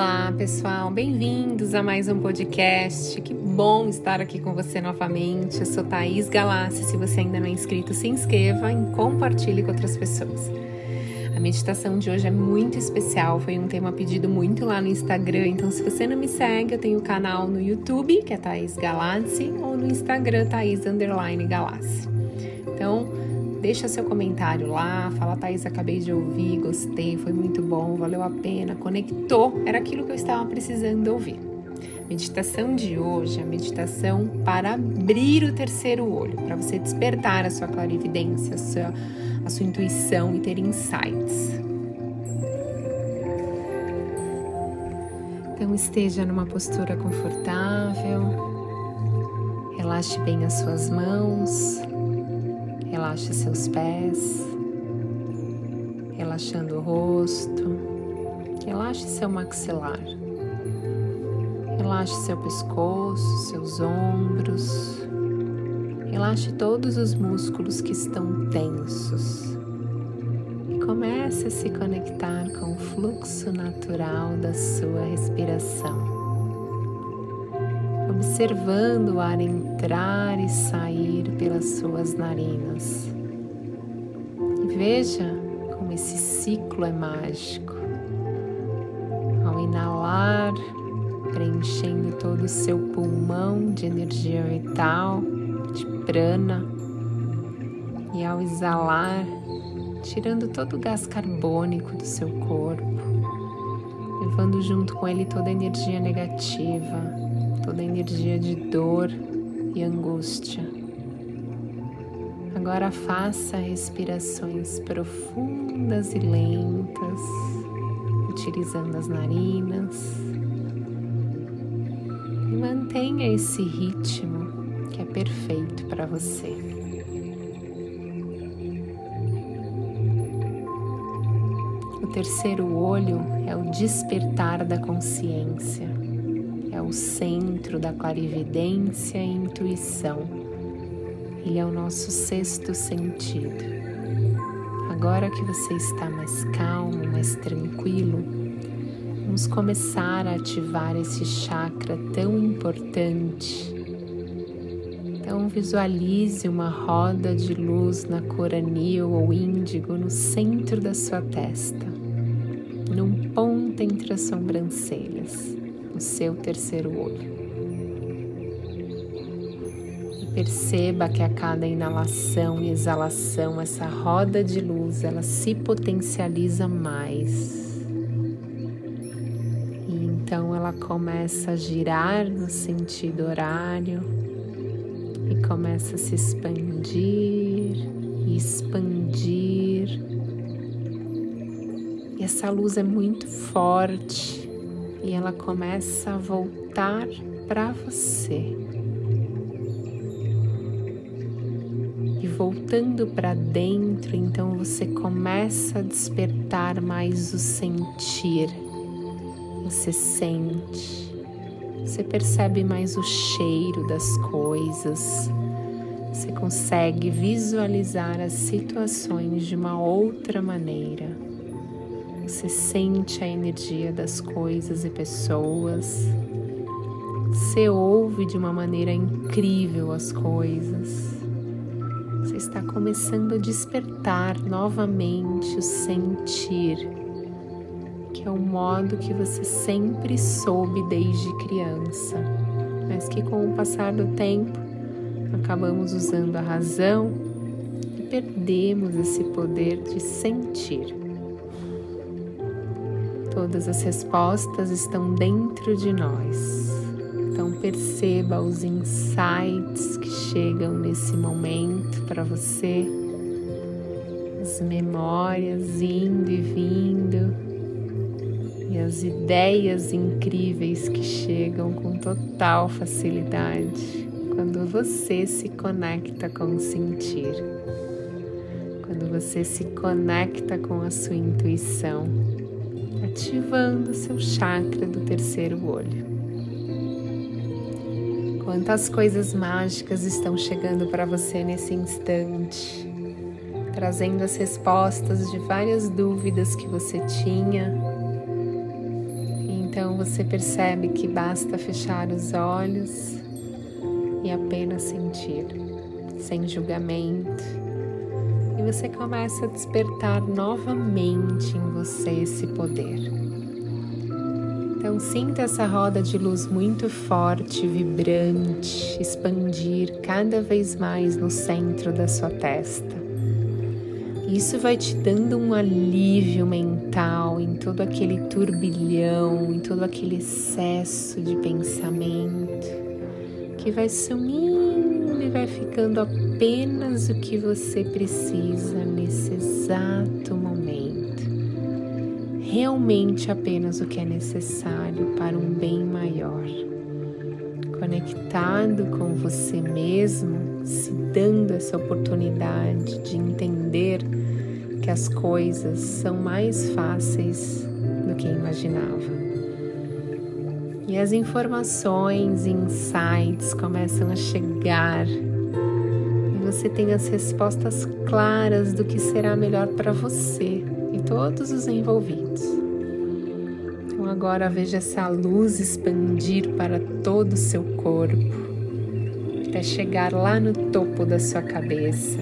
Olá, pessoal, bem-vindos a mais um podcast. Que bom estar aqui com você novamente. Eu sou Thaís Galassi. Se você ainda não é inscrito, se inscreva e compartilhe com outras pessoas. A meditação de hoje é muito especial, foi um tema pedido muito lá no Instagram. Então, se você não me segue, eu tenho o um canal no YouTube, que é Thaís Galassi, ou no Instagram, Thaís Galassi. Então, Deixa seu comentário lá, fala, Thaís, acabei de ouvir, gostei, foi muito bom, valeu a pena, conectou, era aquilo que eu estava precisando ouvir. Meditação de hoje é a meditação para abrir o terceiro olho, para você despertar a sua clarividência, a sua, a sua intuição e ter insights. Então esteja numa postura confortável, relaxe bem as suas mãos, Relaxe seus pés, relaxando o rosto, relaxe seu maxilar, relaxe seu pescoço, seus ombros, relaxe todos os músculos que estão tensos. E comece a se conectar com o fluxo natural da sua respiração observando o ar entrar e sair pelas suas narinas. E veja como esse ciclo é mágico. Ao inalar, preenchendo todo o seu pulmão de energia vital, de prana, e ao exalar, tirando todo o gás carbônico do seu corpo, levando junto com ele toda a energia negativa toda a energia de dor e angústia. Agora faça respirações profundas e lentas, utilizando as narinas. E mantenha esse ritmo que é perfeito para você. O terceiro olho é o despertar da consciência o centro da clarividência e intuição. Ele é o nosso sexto sentido. Agora que você está mais calmo, mais tranquilo, vamos começar a ativar esse chakra tão importante. Então visualize uma roda de luz na cor anil ou índigo no centro da sua testa, num ponto entre as sobrancelhas seu terceiro olho. E perceba que a cada inalação e exalação, essa roda de luz, ela se potencializa mais. E então ela começa a girar no sentido horário e começa a se expandir e expandir. E essa luz é muito forte e ela começa a voltar para você. E voltando para dentro, então você começa a despertar mais o sentir. Você sente, você percebe mais o cheiro das coisas. Você consegue visualizar as situações de uma outra maneira. Você sente a energia das coisas e pessoas. Você ouve de uma maneira incrível as coisas. Você está começando a despertar novamente o sentir, que é o modo que você sempre soube desde criança, mas que com o passar do tempo acabamos usando a razão e perdemos esse poder de sentir. Todas as respostas estão dentro de nós. Então perceba os insights que chegam nesse momento para você, as memórias indo e vindo. E as ideias incríveis que chegam com total facilidade quando você se conecta com o sentir, quando você se conecta com a sua intuição ativando seu chakra do terceiro olho. Quantas coisas mágicas estão chegando para você nesse instante, trazendo as respostas de várias dúvidas que você tinha. Então você percebe que basta fechar os olhos e apenas sentir, sem julgamento. E você começa a despertar novamente em você esse poder. Então sinta essa roda de luz muito forte, vibrante, expandir cada vez mais no centro da sua testa. Isso vai te dando um alívio mental em todo aquele turbilhão, em todo aquele excesso de pensamento, que vai sumindo e vai ficando apenas o que você precisa nesse exato momento realmente apenas o que é necessário para um bem maior. Conectado com você mesmo, se dando essa oportunidade de entender que as coisas são mais fáceis do que imaginava. E as informações e insights começam a chegar e você tem as respostas claras do que será melhor para você todos os envolvidos. Então agora veja essa luz expandir para todo o seu corpo, até chegar lá no topo da sua cabeça,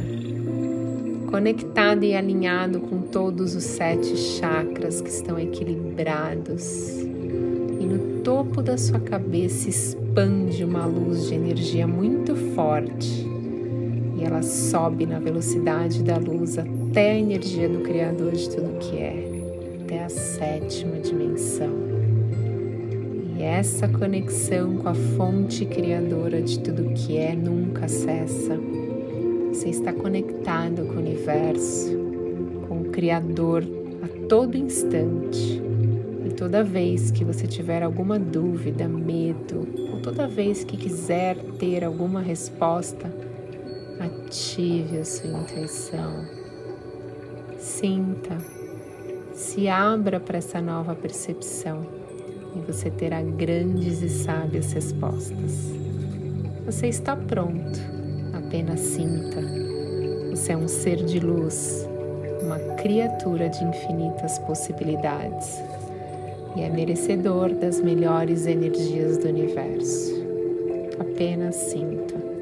conectado e alinhado com todos os sete chakras que estão equilibrados. Topo da sua cabeça expande uma luz de energia muito forte e ela sobe na velocidade da luz até a energia do Criador de tudo que é, até a sétima dimensão. E essa conexão com a fonte criadora de tudo que é nunca cessa. Você está conectado com o universo, com o Criador a todo instante. E toda vez que você tiver alguma dúvida, medo, ou toda vez que quiser ter alguma resposta, ative a sua intuição. Sinta, se abra para essa nova percepção e você terá grandes e sábias respostas. Você está pronto, apenas sinta. Você é um ser de luz, uma criatura de infinitas possibilidades e é merecedor das melhores energias do universo. Apenas sinta.